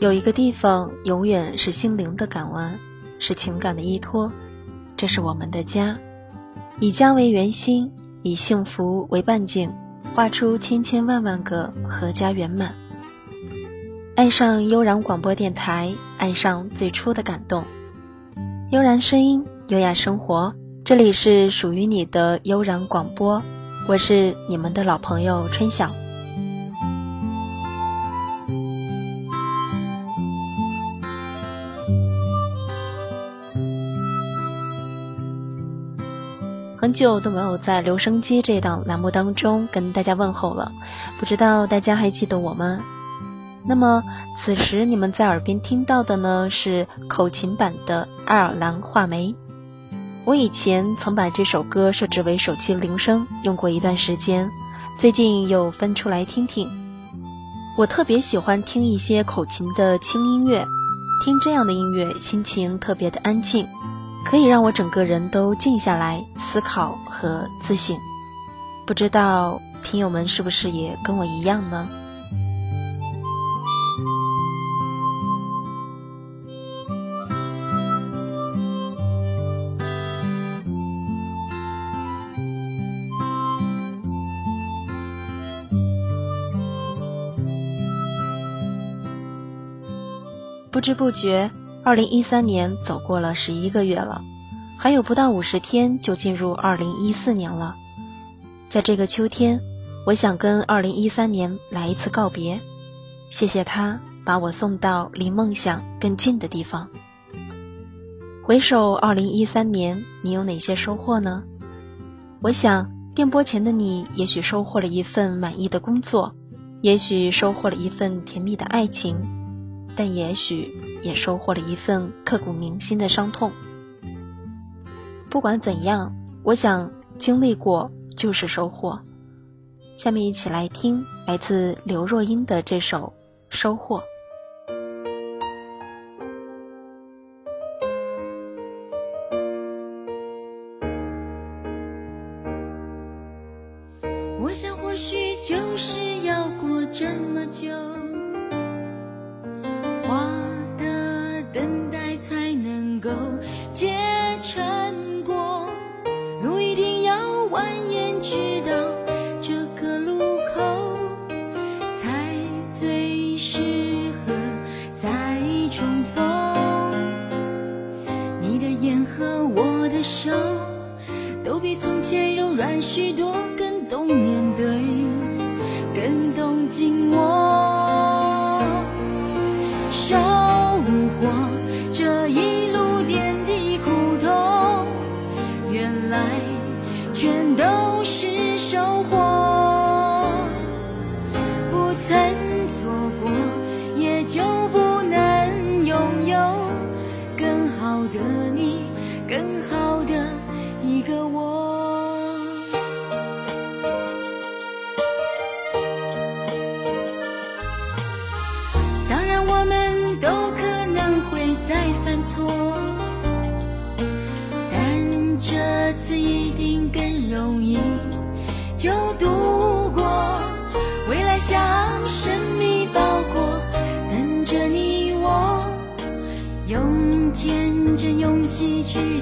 有一个地方永远是心灵的港湾，是情感的依托，这是我们的家。以家为圆心，以幸福为半径，画出千千万万个阖家圆满。爱上悠然广播电台，爱上最初的感动。悠然声音，优雅生活，这里是属于你的悠然广播，我是你们的老朋友春晓。很久都没有在留声机这档栏目当中跟大家问候了，不知道大家还记得我吗？那么此时你们在耳边听到的呢是口琴版的《爱尔兰画眉》。我以前曾把这首歌设置为手机铃声，用过一段时间，最近又分出来听听。我特别喜欢听一些口琴的轻音乐，听这样的音乐，心情特别的安静。可以让我整个人都静下来思考和自省，不知道听友们是不是也跟我一样呢？不知不觉。二零一三年走过了十一个月了，还有不到五十天就进入二零一四年了。在这个秋天，我想跟二零一三年来一次告别，谢谢他把我送到离梦想更近的地方。回首二零一三年，你有哪些收获呢？我想电波前的你，也许收获了一份满意的工作，也许收获了一份甜蜜的爱情。但也许也收获了一份刻骨铭心的伤痛。不管怎样，我想经历过就是收获。下面一起来听来自刘若英的这首《收获》。最适合再重逢你的眼和我的手都比从前柔软许多。真勇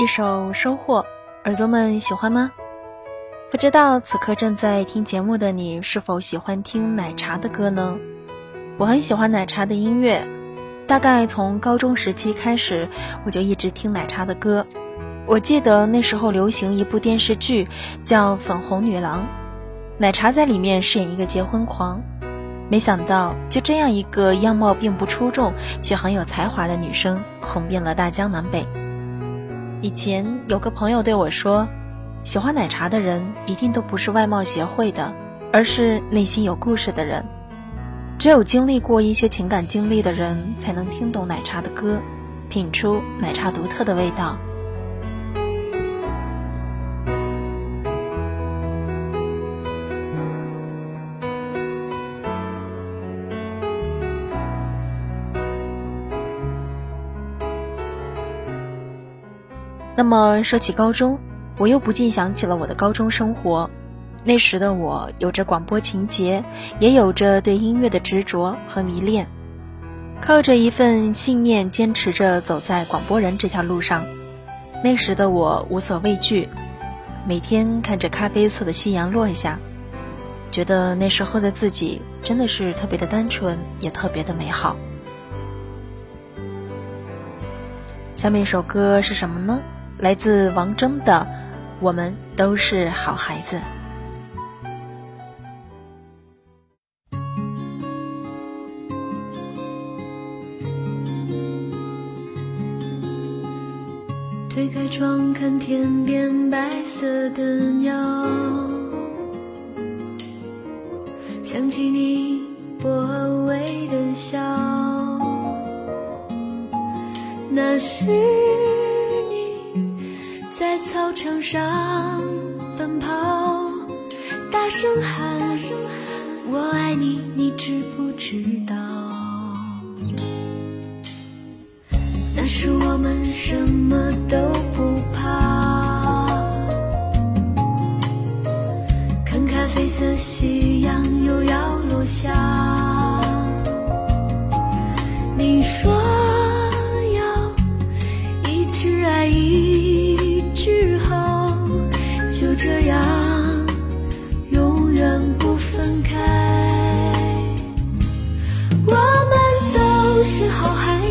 一首收获，耳朵们喜欢吗？不知道此刻正在听节目的你是否喜欢听奶茶的歌呢？我很喜欢奶茶的音乐，大概从高中时期开始，我就一直听奶茶的歌。我记得那时候流行一部电视剧叫《粉红女郎》，奶茶在里面饰演一个结婚狂。没想到就这样一个样貌并不出众却很有才华的女生，红遍了大江南北。以前有个朋友对我说：“喜欢奶茶的人一定都不是外貌协会的，而是内心有故事的人。只有经历过一些情感经历的人，才能听懂奶茶的歌，品出奶茶独特的味道。”那么说起高中，我又不禁想起了我的高中生活。那时的我有着广播情节，也有着对音乐的执着和迷恋，靠着一份信念坚持着走在广播人这条路上。那时的我无所畏惧，每天看着咖啡色的夕阳落下，觉得那时候的自己真的是特别的单纯，也特别的美好。下面一首歌是什么呢？来自王铮的《我们都是好孩子》。推开窗看天边白色的操场上奔跑，大声喊“我爱你”，你知不知道？那时我们什么都不怕，看咖啡色夕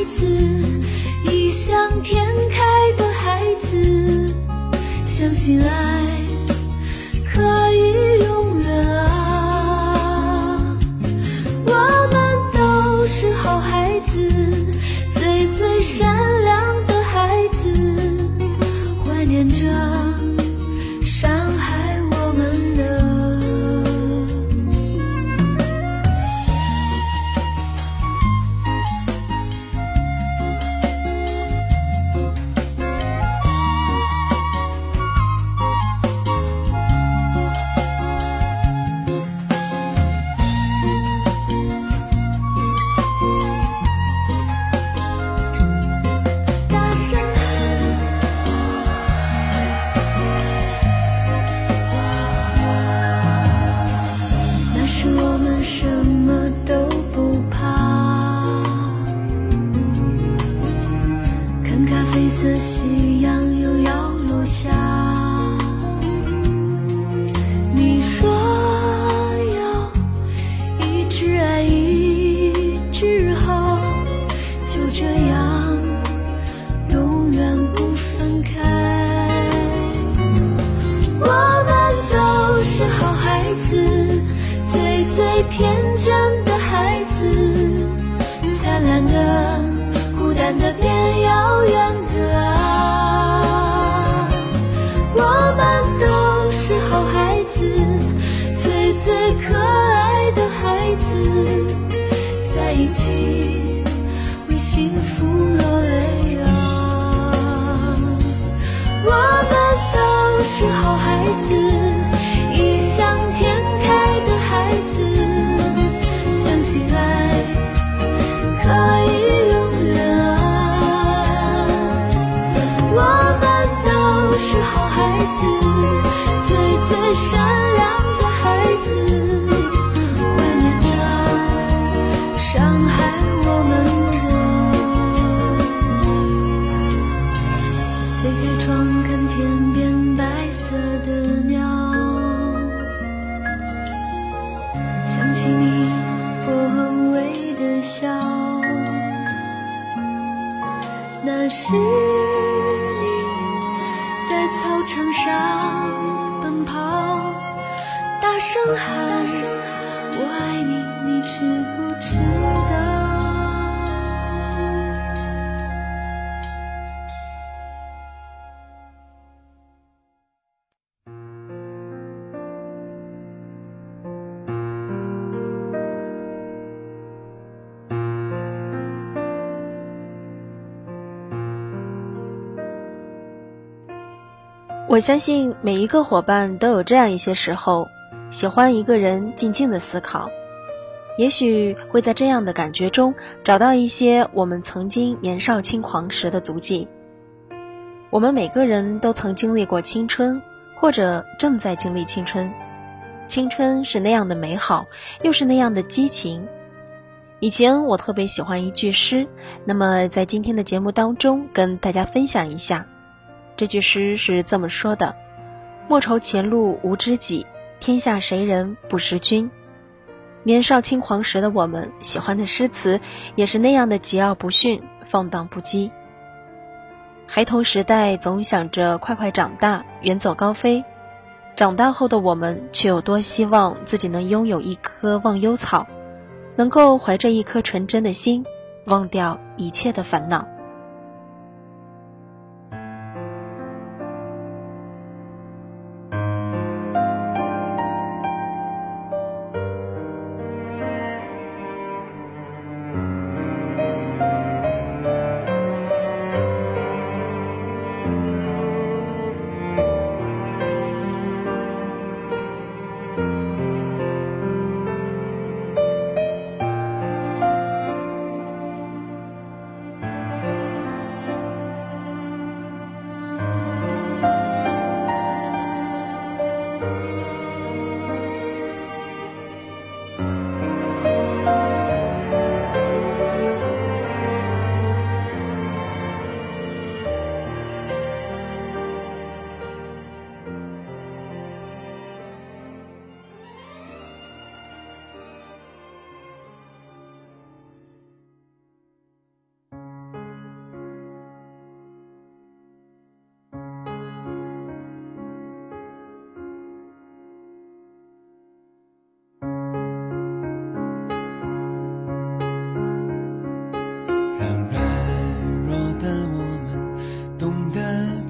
子，异想天开的孩子，相信爱可以永远啊！我们都是好孩子，最最善子，最最甜最最善良我相信每一个伙伴都有这样一些时候。喜欢一个人静静的思考，也许会在这样的感觉中找到一些我们曾经年少轻狂时的足迹。我们每个人都曾经历过青春，或者正在经历青春。青春是那样的美好，又是那样的激情。以前我特别喜欢一句诗，那么在今天的节目当中跟大家分享一下。这句诗是这么说的：“莫愁前路无知己。”天下谁人不识君？年少轻狂时的我们，喜欢的诗词也是那样的桀骜不驯、放荡不羁。孩童时代总想着快快长大、远走高飞，长大后的我们却有多希望自己能拥有一棵忘忧草，能够怀着一颗纯真的心，忘掉一切的烦恼。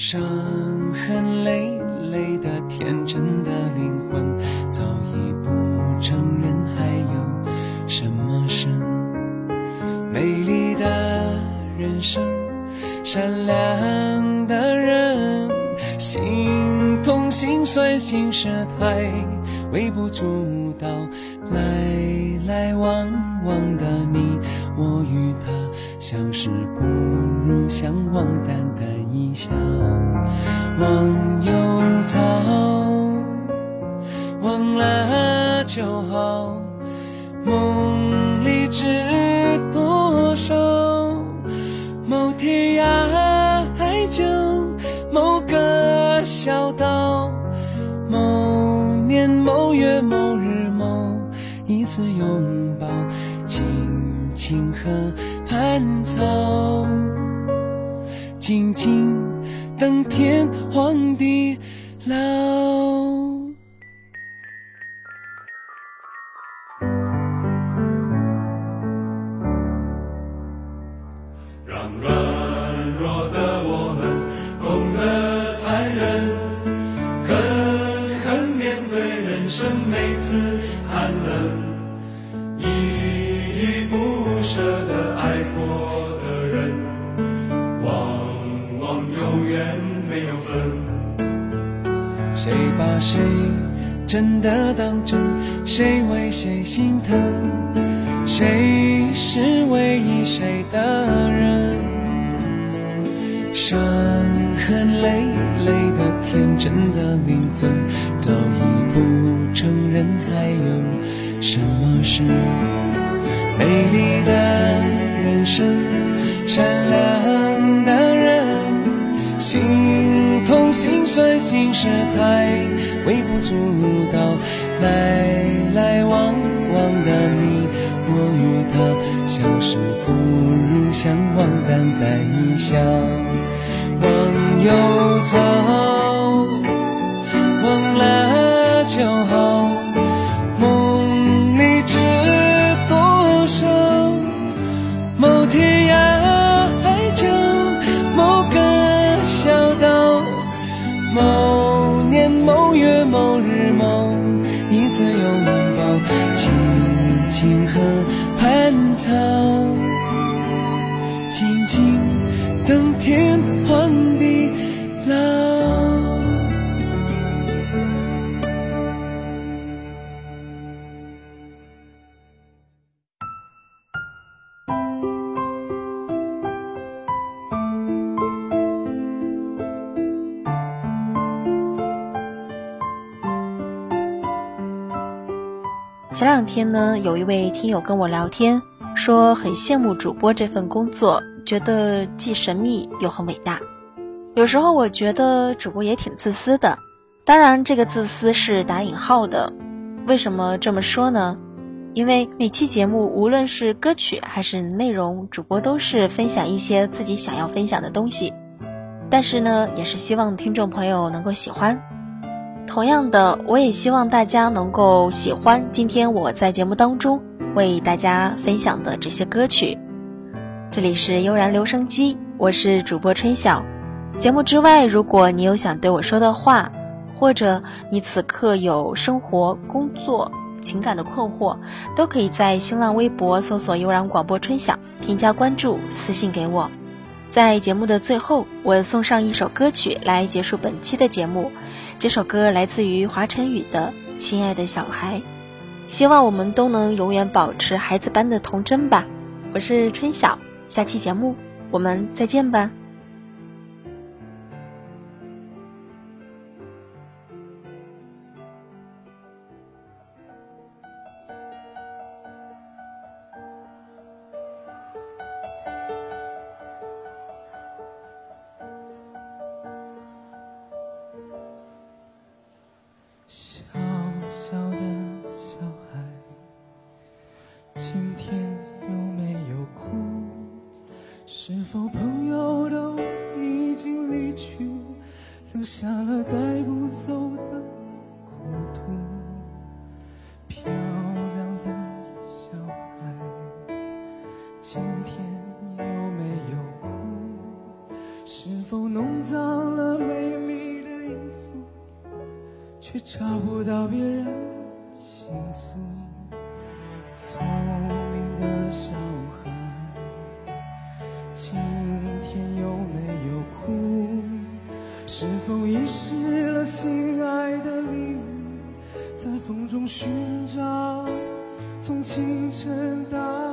伤痕累累的天真的灵魂，早已不承认还有什么深。美丽的人生，善良的人，心痛心酸心事太微不足道，来来往往的你我与他，相识不如相望，淡淡一笑，忘忧草，忘了就好，梦里知多少，某天涯海角。某个小岛，某年某月某日某一次拥抱，青青河畔草，静静等天荒地老。让软弱谁真的当真？谁为谁心疼？谁是唯一谁的人？伤痕累累的天真的灵魂，早已不承认还有什么是美丽心事太微不足道，来来往往的你我与他，相识不如相忘，淡淡一笑，忘忧草，忘了就好，一次拥抱，青青河畔草，两天呢，有一位听友跟我聊天，说很羡慕主播这份工作，觉得既神秘又很伟大。有时候我觉得主播也挺自私的，当然这个自私是打引号的。为什么这么说呢？因为每期节目无论是歌曲还是内容，主播都是分享一些自己想要分享的东西，但是呢，也是希望听众朋友能够喜欢。同样的，我也希望大家能够喜欢今天我在节目当中为大家分享的这些歌曲。这里是悠然留声机，我是主播春晓。节目之外，如果你有想对我说的话，或者你此刻有生活、工作、情感的困惑，都可以在新浪微博搜索“悠然广播春晓”，添加关注，私信给我。在节目的最后，我送上一首歌曲来结束本期的节目。这首歌来自于华晨宇的《亲爱的小孩》，希望我们都能永远保持孩子般的童真吧。我是春晓，下期节目我们再见吧。是否朋友都已经离去留下了带不走的孤独等到